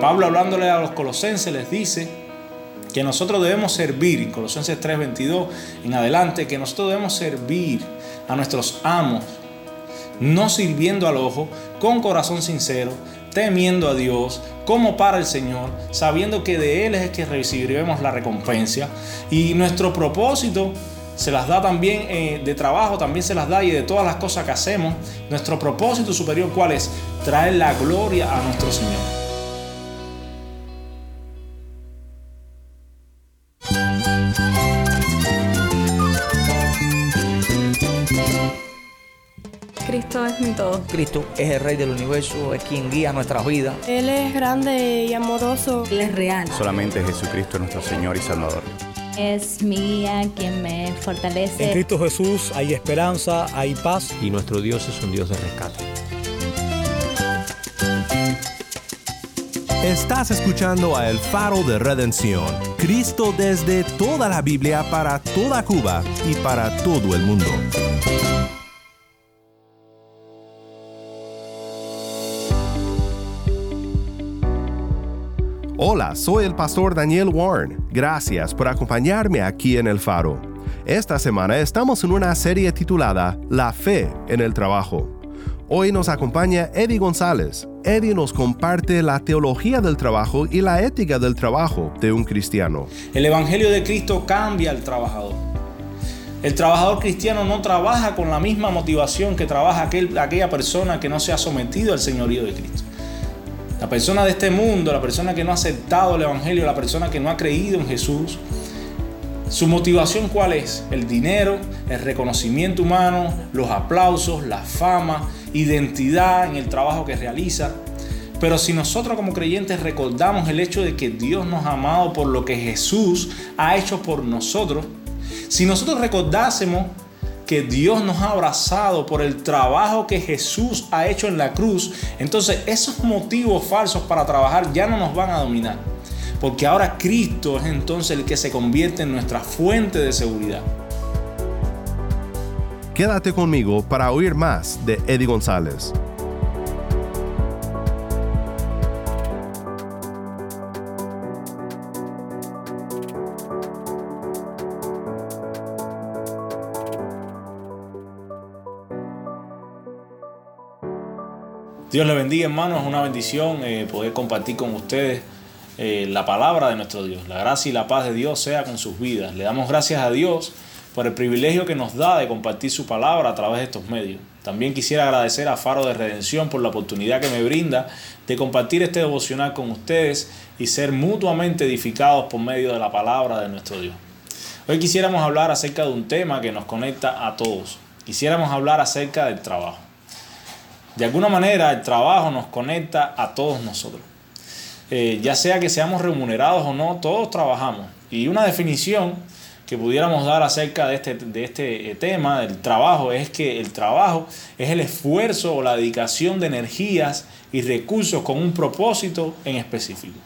Pablo hablándole a los colosenses les dice que nosotros debemos servir, en Colosenses 3:22 en adelante, que nosotros debemos servir a nuestros amos, no sirviendo al ojo, con corazón sincero, temiendo a Dios, como para el Señor, sabiendo que de Él es que recibiremos la recompensa. Y nuestro propósito se las da también eh, de trabajo, también se las da y de todas las cosas que hacemos. Nuestro propósito superior, ¿cuál es? Traer la gloria a nuestro Señor. Cristo es mi todo. Cristo es el Rey del universo, es quien guía nuestras vidas. Él es grande y amoroso. Él es real. Solamente Jesucristo es nuestro Señor y Salvador. Es mía quien me fortalece. En Cristo Jesús hay esperanza, hay paz. Y nuestro Dios es un Dios de rescate. Estás escuchando a El Faro de Redención. Cristo desde toda la Biblia para toda Cuba y para todo el mundo. Hola, soy el pastor Daniel Warren. Gracias por acompañarme aquí en El Faro. Esta semana estamos en una serie titulada La fe en el trabajo. Hoy nos acompaña Eddie González. Eddie nos comparte la teología del trabajo y la ética del trabajo de un cristiano. El Evangelio de Cristo cambia al trabajador. El trabajador cristiano no trabaja con la misma motivación que trabaja aquel, aquella persona que no se ha sometido al señorío de Cristo. La persona de este mundo, la persona que no ha aceptado el Evangelio, la persona que no ha creído en Jesús, su motivación cuál es? El dinero, el reconocimiento humano, los aplausos, la fama, identidad en el trabajo que realiza. Pero si nosotros como creyentes recordamos el hecho de que Dios nos ha amado por lo que Jesús ha hecho por nosotros, si nosotros recordásemos que Dios nos ha abrazado por el trabajo que Jesús ha hecho en la cruz, entonces esos motivos falsos para trabajar ya no nos van a dominar. Porque ahora Cristo es entonces el que se convierte en nuestra fuente de seguridad. Quédate conmigo para oír más de Eddie González. Dios le bendiga hermanos, es una bendición eh, poder compartir con ustedes eh, la palabra de nuestro Dios. La gracia y la paz de Dios sea con sus vidas. Le damos gracias a Dios por el privilegio que nos da de compartir su palabra a través de estos medios. También quisiera agradecer a Faro de Redención por la oportunidad que me brinda de compartir este devocional con ustedes y ser mutuamente edificados por medio de la palabra de nuestro Dios. Hoy quisiéramos hablar acerca de un tema que nos conecta a todos. Quisiéramos hablar acerca del trabajo. De alguna manera el trabajo nos conecta a todos nosotros. Eh, ya sea que seamos remunerados o no, todos trabajamos. Y una definición que pudiéramos dar acerca de este, de este eh, tema del trabajo es que el trabajo es el esfuerzo o la dedicación de energías y recursos con un propósito en específico.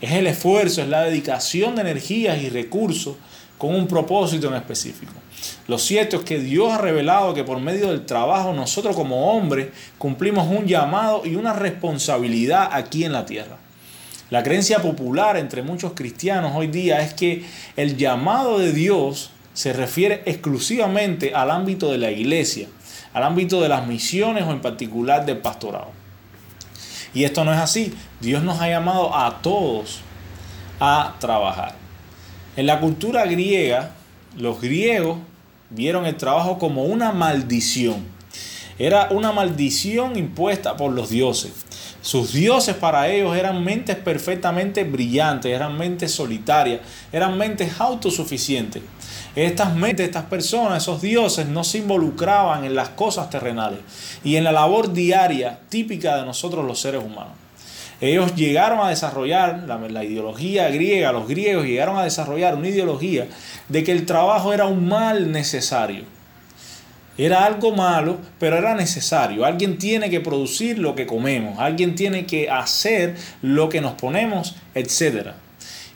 Es el esfuerzo, es la dedicación de energías y recursos con un propósito en específico. Lo cierto es que Dios ha revelado que por medio del trabajo nosotros como hombres cumplimos un llamado y una responsabilidad aquí en la tierra. La creencia popular entre muchos cristianos hoy día es que el llamado de Dios se refiere exclusivamente al ámbito de la iglesia, al ámbito de las misiones o en particular del pastorado. Y esto no es así. Dios nos ha llamado a todos a trabajar. En la cultura griega, los griegos vieron el trabajo como una maldición. Era una maldición impuesta por los dioses. Sus dioses para ellos eran mentes perfectamente brillantes, eran mentes solitarias, eran mentes autosuficientes. Estas mentes, estas personas, esos dioses no se involucraban en las cosas terrenales y en la labor diaria típica de nosotros los seres humanos. Ellos llegaron a desarrollar la, ideología griega, los griegos llegaron a desarrollar una ideología de que el trabajo era un mal necesario. Era algo malo, pero era necesario. Alguien tiene que producir lo que comemos, alguien tiene que hacer lo que nos ponemos, etc.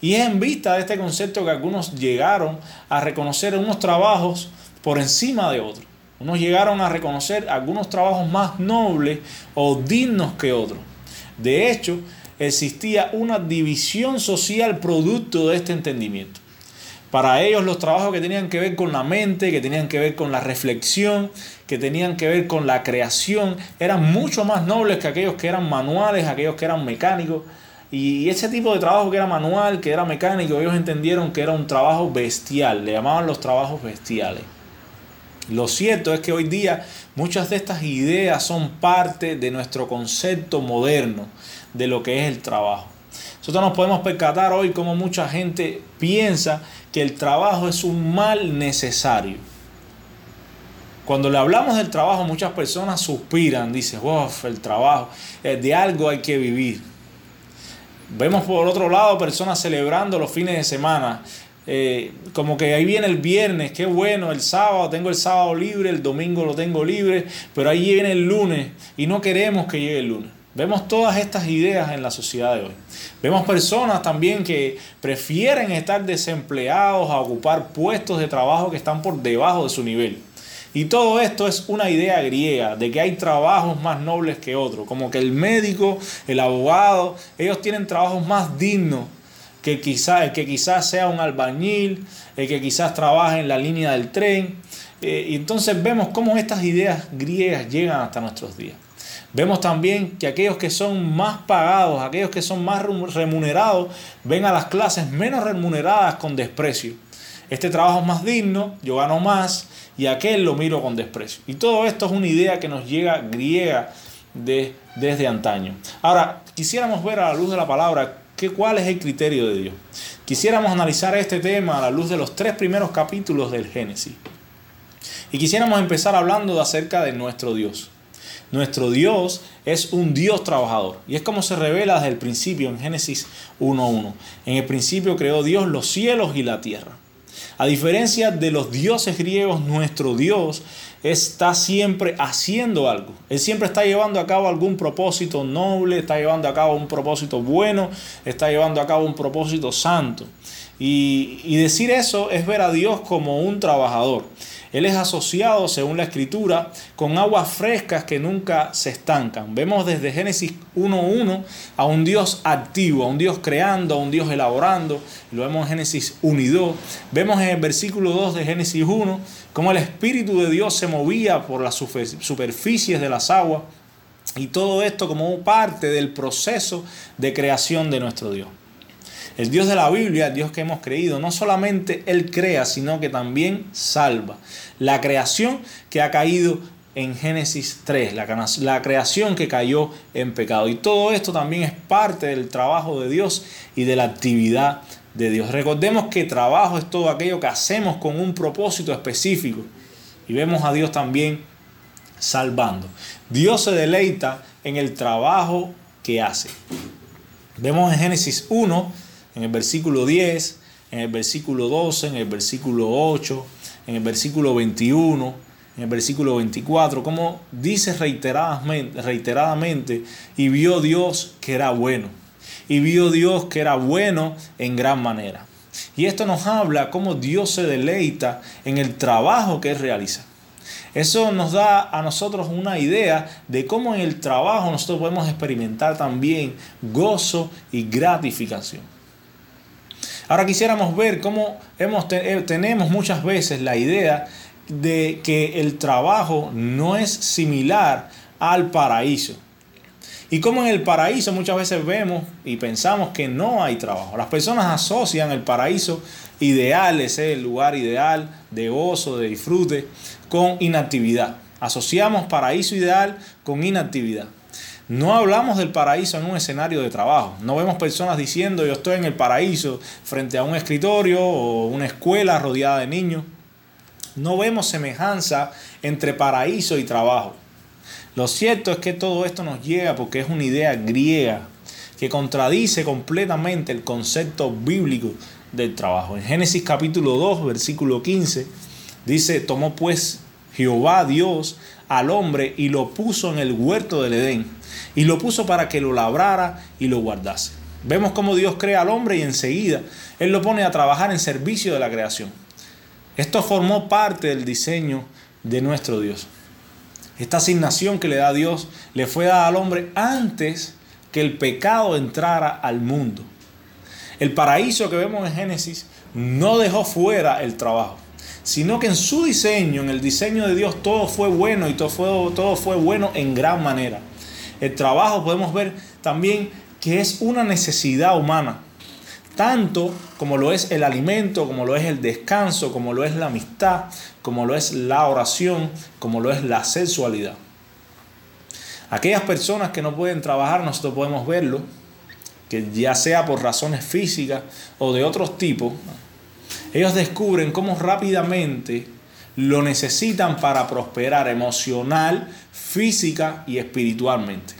Y es en vista de este concepto que algunos llegaron a reconocer unos trabajos por encima de otros. Unos llegaron a reconocer algunos trabajos más nobles o dignos que otros. De hecho, existía una división social producto de este entendimiento. Para ellos los trabajos que tenían que ver con la mente, que tenían que ver con la reflexión, que tenían que ver con la creación, eran mucho más nobles que aquellos que eran manuales, aquellos que eran mecánicos. Y ese tipo de trabajo que era manual, que era mecánico, ellos entendieron que era un trabajo bestial, le llamaban los trabajos bestiales. Lo cierto es que hoy día muchas de estas ideas son parte de nuestro concepto moderno de lo que es el trabajo. Nosotros nos podemos percatar hoy como mucha gente piensa que el trabajo es un mal necesario. Cuando le hablamos del trabajo, muchas personas suspiran, dicen, uff, el trabajo, eh, de algo hay que vivir. Vemos por otro lado personas celebrando los fines de semana, eh, como que ahí viene el viernes, qué bueno, el sábado, tengo el sábado libre, el domingo lo tengo libre, pero ahí viene el lunes y no queremos que llegue el lunes. Vemos todas estas ideas en la sociedad de hoy. Vemos personas también que prefieren estar desempleados a ocupar puestos de trabajo que están por debajo de su nivel. Y todo esto es una idea griega de que hay trabajos más nobles que otros, como que el médico, el abogado, ellos tienen trabajos más dignos que quizás el que quizás sea un albañil, el que quizás trabaje en la línea del tren. Eh, y entonces vemos cómo estas ideas griegas llegan hasta nuestros días. Vemos también que aquellos que son más pagados, aquellos que son más remunerados, ven a las clases menos remuneradas con desprecio. Este trabajo es más digno, yo gano más y aquel lo miro con desprecio. Y todo esto es una idea que nos llega griega de, desde antaño. Ahora, quisiéramos ver a la luz de la palabra que, cuál es el criterio de Dios. Quisiéramos analizar este tema a la luz de los tres primeros capítulos del Génesis. Y quisiéramos empezar hablando acerca de nuestro Dios. Nuestro Dios es un Dios trabajador. Y es como se revela desde el principio en Génesis 1.1. En el principio creó Dios los cielos y la tierra. A diferencia de los dioses griegos, nuestro Dios está siempre haciendo algo. Él siempre está llevando a cabo algún propósito noble, está llevando a cabo un propósito bueno, está llevando a cabo un propósito santo. Y, y decir eso es ver a Dios como un trabajador. Él es asociado, según la escritura, con aguas frescas que nunca se estancan. Vemos desde Génesis 1.1 a un Dios activo, a un Dios creando, a un Dios elaborando. Lo vemos en Génesis 1 y 2. Vemos en el versículo 2 de Génesis 1 cómo el Espíritu de Dios se movía por las superficies de las aguas. Y todo esto como parte del proceso de creación de nuestro Dios. El Dios de la Biblia, el Dios que hemos creído, no solamente Él crea, sino que también salva. La creación que ha caído en Génesis 3, la, creación que cayó en pecado. Y todo esto también es parte del trabajo de Dios y de la actividad de Dios. Recordemos que trabajo es todo aquello que hacemos con un propósito específico. Y vemos a Dios también salvando. Dios se deleita en el trabajo que hace. Vemos en Génesis 1 en el versículo 10, en el versículo 12, en el versículo 8, en el versículo 21, en el versículo 24, como dice reiteradamente, reiteradamente, y vio Dios que era bueno, y vio Dios que era bueno en gran manera. Y esto nos habla cómo Dios se deleita en el trabajo que Él realiza. Eso nos da a nosotros una idea de cómo en el trabajo nosotros podemos experimentar también gozo y gratificación. Ahora quisiéramos ver cómo eh, tenemos muchas veces la idea de que el trabajo no es similar al paraíso. Y como en el paraíso muchas veces vemos y pensamos que no hay trabajo. Las personas asocian el paraíso ideal, ese lugar ideal de gozo, de disfrute, con inactividad. Asociamos paraíso ideal con inactividad. No hablamos del paraíso en un escenario de trabajo. No vemos personas diciendo yo estoy en el paraíso frente a un escritorio o una escuela rodeada de niños. No vemos semejanza entre paraíso y trabajo. Lo cierto es que todo esto nos llega porque es una idea griega que contradice completamente el concepto bíblico del trabajo. En Génesis capítulo 2, versículo 15, dice, tomó pues Jehová Dios al hombre y lo puso en el huerto del Edén y lo puso para que lo labrara y lo guardase. Vemos cómo Dios crea al hombre y enseguida Él lo pone a trabajar en servicio de la creación. Esto formó parte del diseño de nuestro Dios. Esta asignación que le da Dios le fue dada al hombre antes que el pecado entrara al mundo. El paraíso que vemos en Génesis no dejó fuera el trabajo, sino que en su diseño, en el diseño de Dios, todo fue bueno y todo fue, todo fue bueno en gran manera. El trabajo podemos ver también que es una necesidad humana, tanto como lo es el alimento, como lo es el descanso, como lo es la amistad, como lo es la oración, como lo es la sexualidad. Aquellas personas que no pueden trabajar, nosotros podemos verlo, que ya sea por razones físicas o de otros tipos, ellos descubren cómo rápidamente lo necesitan para prosperar emocional, física y espiritualmente.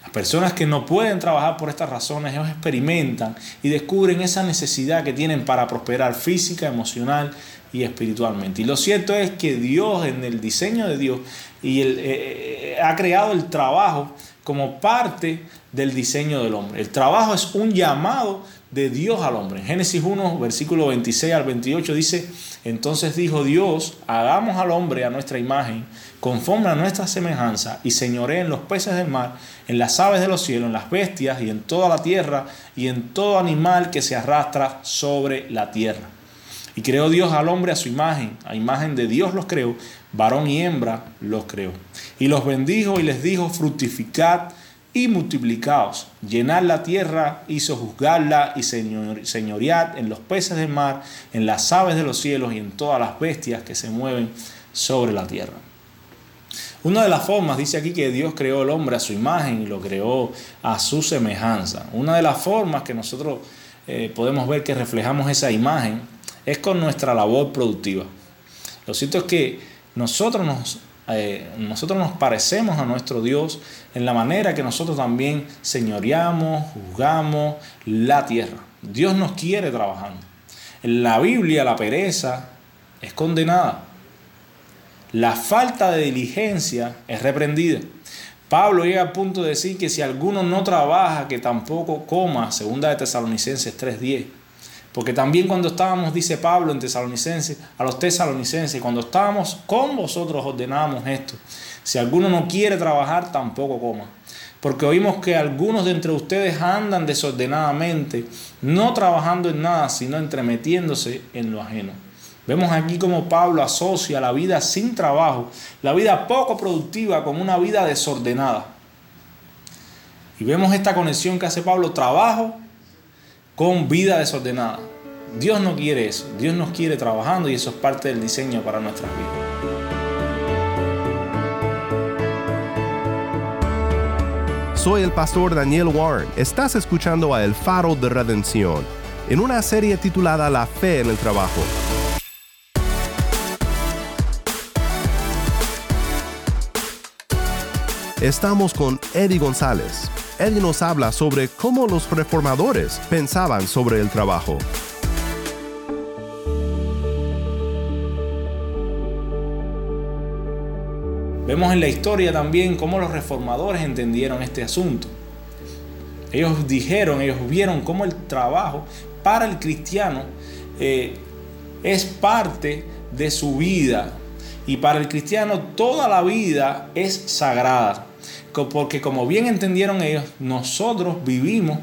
Las personas que no pueden trabajar por estas razones, ellos experimentan y descubren esa necesidad que tienen para prosperar física, emocional y espiritualmente. Y lo cierto es que Dios, en el diseño de Dios, y el, eh, ha creado el trabajo como parte del diseño del hombre. El trabajo es un llamado de Dios al hombre. En Génesis 1, versículo 26 al 28 dice, entonces dijo Dios, hagamos al hombre a nuestra imagen, conforme a nuestra semejanza, y señoré en los peces del mar, en las aves de los cielos, en las bestias, y en toda la tierra, y en todo animal que se arrastra sobre la tierra. Y creó Dios al hombre a su imagen, a imagen de Dios los creó, varón y hembra los creó. Y los bendijo y les dijo, fructificad y multiplicaos, llenad la tierra, hizo juzgarla y señoread en los peces del mar, en las aves de los cielos y en todas las bestias que se mueven sobre la tierra. Una de las formas, dice aquí que Dios creó el hombre a su imagen y lo creó a su semejanza. Una de las formas que nosotros eh, podemos ver que reflejamos esa imagen es con nuestra labor productiva. Lo cierto es que nosotros nos eh, nosotros nos parecemos a nuestro Dios en la manera que nosotros también señoreamos, juzgamos la tierra. Dios nos quiere trabajando. En la Biblia la pereza es condenada. La falta de diligencia es reprendida. Pablo llega al punto de decir que si alguno no trabaja, que tampoco coma, segunda de Tesalonicenses 3:10. Porque también cuando estábamos, dice Pablo en Tesalonicenses, a los tesalonicenses, cuando estábamos con vosotros ordenábamos esto. Si alguno no quiere trabajar, tampoco coma. Porque oímos que algunos de entre ustedes andan desordenadamente, no trabajando en nada, sino entremetiéndose en lo ajeno. Vemos aquí como Pablo asocia la vida sin trabajo, la vida poco productiva, con una vida desordenada. Y vemos esta conexión que hace Pablo, trabajo con vida desordenada. Dios no quiere eso. Dios nos quiere trabajando y eso es parte del diseño para nuestras vidas. Soy el pastor Daniel Warren. Estás escuchando a El Faro de Redención en una serie titulada La fe en el trabajo. Estamos con Eddie González, él nos habla sobre cómo los reformadores pensaban sobre el trabajo. Vemos en la historia también cómo los reformadores entendieron este asunto. Ellos dijeron, ellos vieron cómo el trabajo para el cristiano eh, es parte de su vida. Y para el cristiano toda la vida es sagrada porque como bien entendieron ellos, nosotros vivimos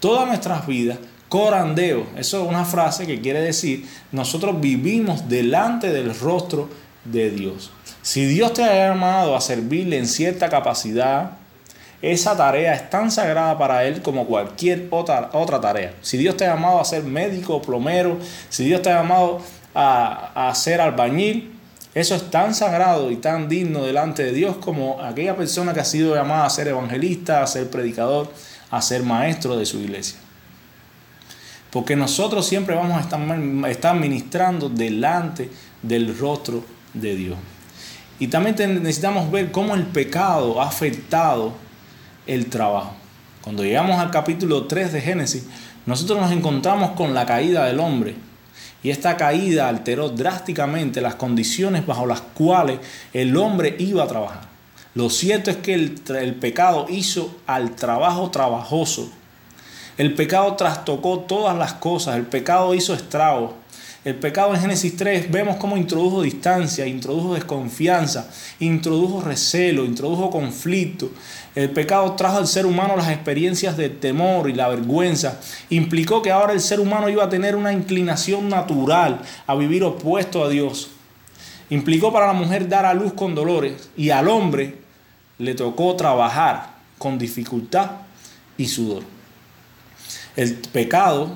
todas nuestras vidas corandeo. Eso es una frase que quiere decir, nosotros vivimos delante del rostro de Dios. Si Dios te ha llamado a servirle en cierta capacidad, esa tarea es tan sagrada para Él como cualquier otra, otra tarea. Si Dios te ha llamado a ser médico, plomero, si Dios te ha llamado a, a ser albañil, eso es tan sagrado y tan digno delante de Dios como aquella persona que ha sido llamada a ser evangelista, a ser predicador, a ser maestro de su iglesia. Porque nosotros siempre vamos a estar, ministrando delante del rostro de Dios. Y también necesitamos ver cómo el pecado ha afectado el trabajo. Cuando llegamos al capítulo 3 de Génesis, nosotros nos encontramos con la caída del hombre y esta caída alteró drásticamente las condiciones bajo las cuales el hombre iba a trabajar. Lo cierto es que el, pecado hizo al trabajo trabajoso. El pecado trastocó todas las cosas, el pecado hizo estragos. El pecado en Génesis 3 vemos cómo introdujo distancia, introdujo desconfianza, introdujo recelo, introdujo conflicto. El pecado trajo al ser humano las experiencias de temor y la vergüenza. Implicó que ahora el ser humano iba a tener una inclinación natural a vivir opuesto a Dios. Implicó para la mujer dar a luz con dolores y al hombre le tocó trabajar con dificultad y sudor. El pecado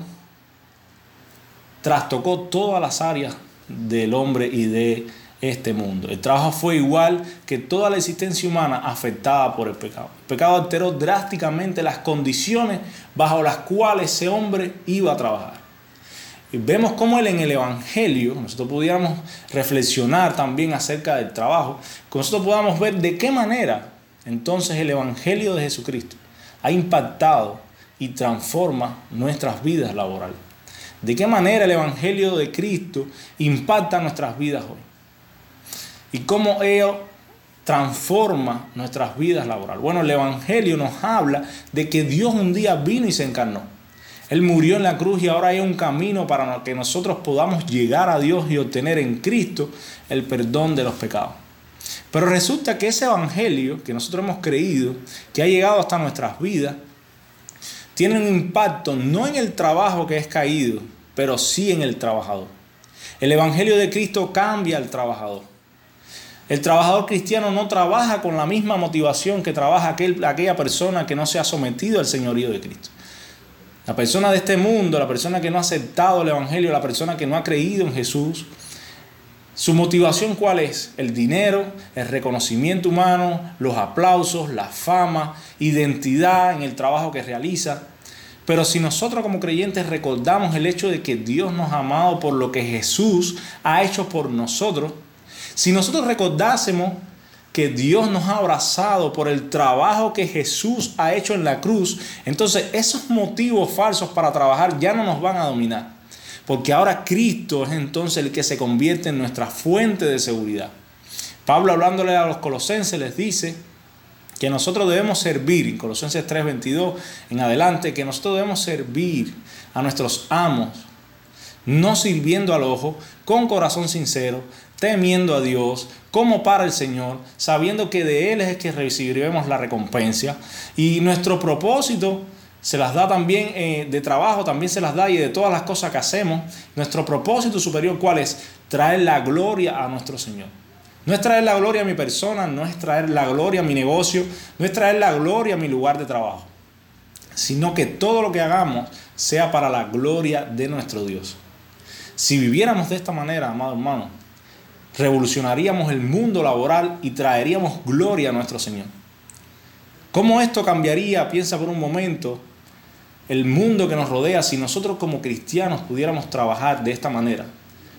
trastocó todas las áreas del hombre y de este mundo. El trabajo fue igual que toda la existencia humana afectada por el pecado. El pecado alteró drásticamente las condiciones bajo las cuales ese hombre iba a trabajar. Y vemos cómo él en el Evangelio, nosotros pudiéramos reflexionar también acerca del trabajo, que nosotros podamos ver de qué manera entonces el Evangelio de Jesucristo ha impactado y transforma nuestras vidas laborales. De qué manera el Evangelio de Cristo impacta nuestras vidas hoy. Y cómo ello transforma nuestras vidas laborales. Bueno, el Evangelio nos habla de que Dios un día vino y se encarnó. Él murió en la cruz y ahora hay un camino para que nosotros podamos llegar a Dios y obtener en Cristo el perdón de los pecados. Pero resulta que ese evangelio que nosotros hemos creído, que ha llegado hasta nuestras vidas, tiene un impacto no en el trabajo que es caído, pero sí en el trabajador. El evangelio de Cristo cambia al trabajador. El trabajador cristiano no trabaja con la misma motivación que trabaja aquel, aquella persona que no se ha sometido al señorío de Cristo. La persona de este mundo, la persona que no ha aceptado el Evangelio, la persona que no ha creído en Jesús, su motivación cuál es? El dinero, el reconocimiento humano, los aplausos, la fama, identidad en el trabajo que realiza. Pero si nosotros como creyentes recordamos el hecho de que Dios nos ha amado por lo que Jesús ha hecho por nosotros, si nosotros recordásemos que Dios nos ha abrazado por el trabajo que Jesús ha hecho en la cruz, entonces esos motivos falsos para trabajar ya no nos van a dominar. Porque ahora Cristo es entonces el que se convierte en nuestra fuente de seguridad. Pablo hablándole a los colosenses les dice que nosotros debemos servir, en Colosenses 3:22 en adelante, que nosotros debemos servir a nuestros amos, no sirviendo al ojo, con corazón sincero, temiendo a Dios, como para el Señor, sabiendo que de Él es el que recibiremos la recompensa. Y nuestro propósito se las da también eh, de trabajo, también se las da y de todas las cosas que hacemos. Nuestro propósito superior, ¿cuál es? Traer la gloria a nuestro Señor. No es traer la gloria a mi persona, no es traer la gloria a mi negocio, no es traer la gloria a mi lugar de trabajo, sino que todo lo que hagamos sea para la gloria de nuestro Dios. Si viviéramos de esta manera, amado hermano, revolucionaríamos el mundo laboral y traeríamos gloria a nuestro Señor. ¿Cómo esto cambiaría, piensa por un momento, el mundo que nos rodea si nosotros como cristianos pudiéramos trabajar de esta manera,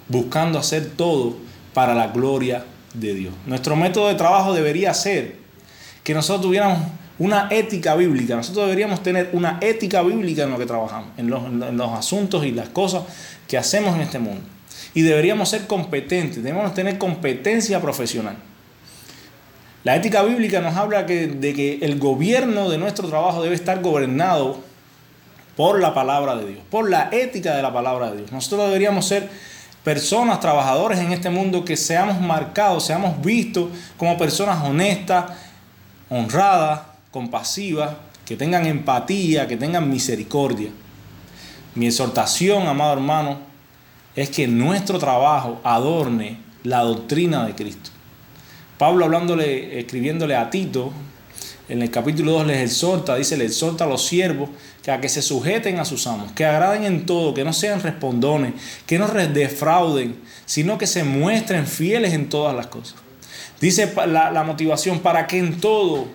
buscando hacer todo para la gloria de Dios. Nuestro método de trabajo debería ser que nosotros tuviéramos una ética bíblica, nosotros deberíamos tener una ética bíblica en lo que trabajamos, en los, asuntos y las cosas que hacemos en este mundo. Y deberíamos ser competentes, debemos tener competencia profesional. La ética bíblica nos habla de que el gobierno de nuestro trabajo debe estar gobernado por la palabra de Dios, por la ética de la palabra de Dios. Nosotros deberíamos ser personas, trabajadores en este mundo que seamos marcados, seamos vistos como personas honestas, honradas, compasivas, que tengan empatía, que tengan misericordia. Mi exhortación, amado hermano, es que nuestro trabajo adorne la doctrina de Cristo. Pablo hablándole, escribiéndole a Tito, en el capítulo 2 les exhorta, dice, le exhorta a los siervos que que se sujeten a sus amos, que agraden en todo, que no sean respondones, que no defrauden, sino que se muestren fieles en todas las cosas. Dice la, la motivación para que en todo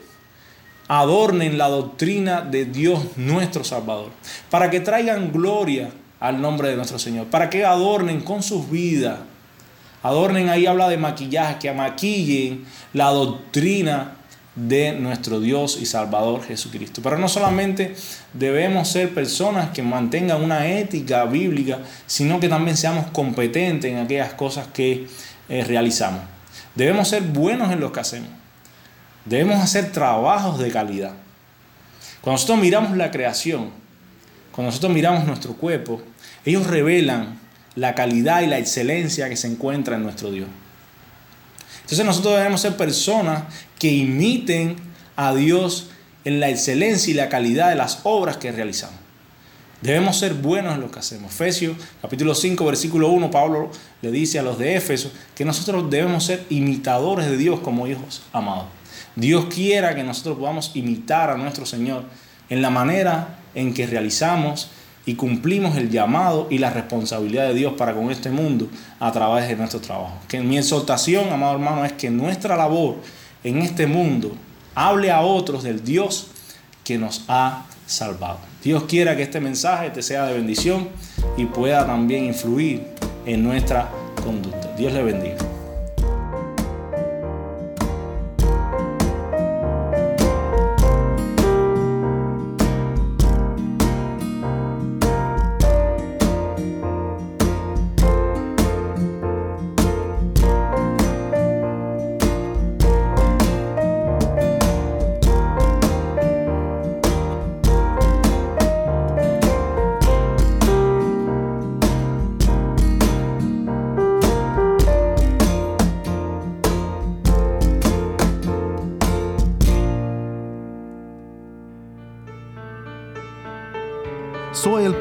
adornen la doctrina de Dios nuestro Salvador, para que traigan gloria al nombre de nuestro Señor, para que adornen con sus vidas, adornen ahí habla de maquillaje, que maquillen la doctrina de nuestro Dios y Salvador Jesucristo. Pero no solamente debemos ser personas que mantengan una ética bíblica, sino que también seamos competentes en aquellas cosas que eh, realizamos. Debemos ser buenos en lo que hacemos. Debemos hacer trabajos de calidad. Cuando nosotros miramos la creación, cuando nosotros miramos nuestro cuerpo, ellos revelan la calidad y la excelencia que se encuentra en nuestro Dios. Entonces nosotros debemos ser personas que imiten a Dios en la excelencia y la calidad de las obras que realizamos. Debemos ser buenos en lo que hacemos. Efesios capítulo 5 versículo 1, Pablo le dice a los de Éfeso que nosotros debemos ser imitadores de Dios como hijos amados. Dios quiera que nosotros podamos imitar a nuestro Señor en la manera en que realizamos y cumplimos el llamado y la responsabilidad de Dios para con este mundo a través de nuestro trabajo. Que mi exhortación, amado hermano, es que nuestra labor en este mundo hable a otros del Dios que nos ha salvado. Dios quiera que este mensaje te sea de bendición y pueda también influir en nuestra conducta. Dios le bendiga.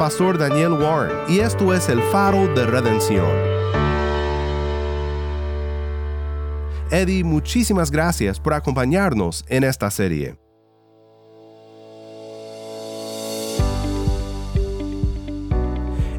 Pastor Daniel Warren y esto es el faro de redención. Eddie, muchísimas gracias por acompañarnos en esta serie.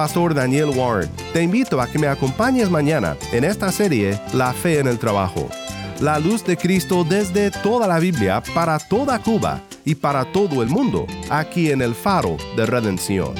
pastor Daniel Warren. Te invito a que me acompañes mañana en esta serie La fe en el trabajo. La luz de Cristo desde toda la Biblia para toda Cuba y para todo el mundo, aquí en el faro de redención.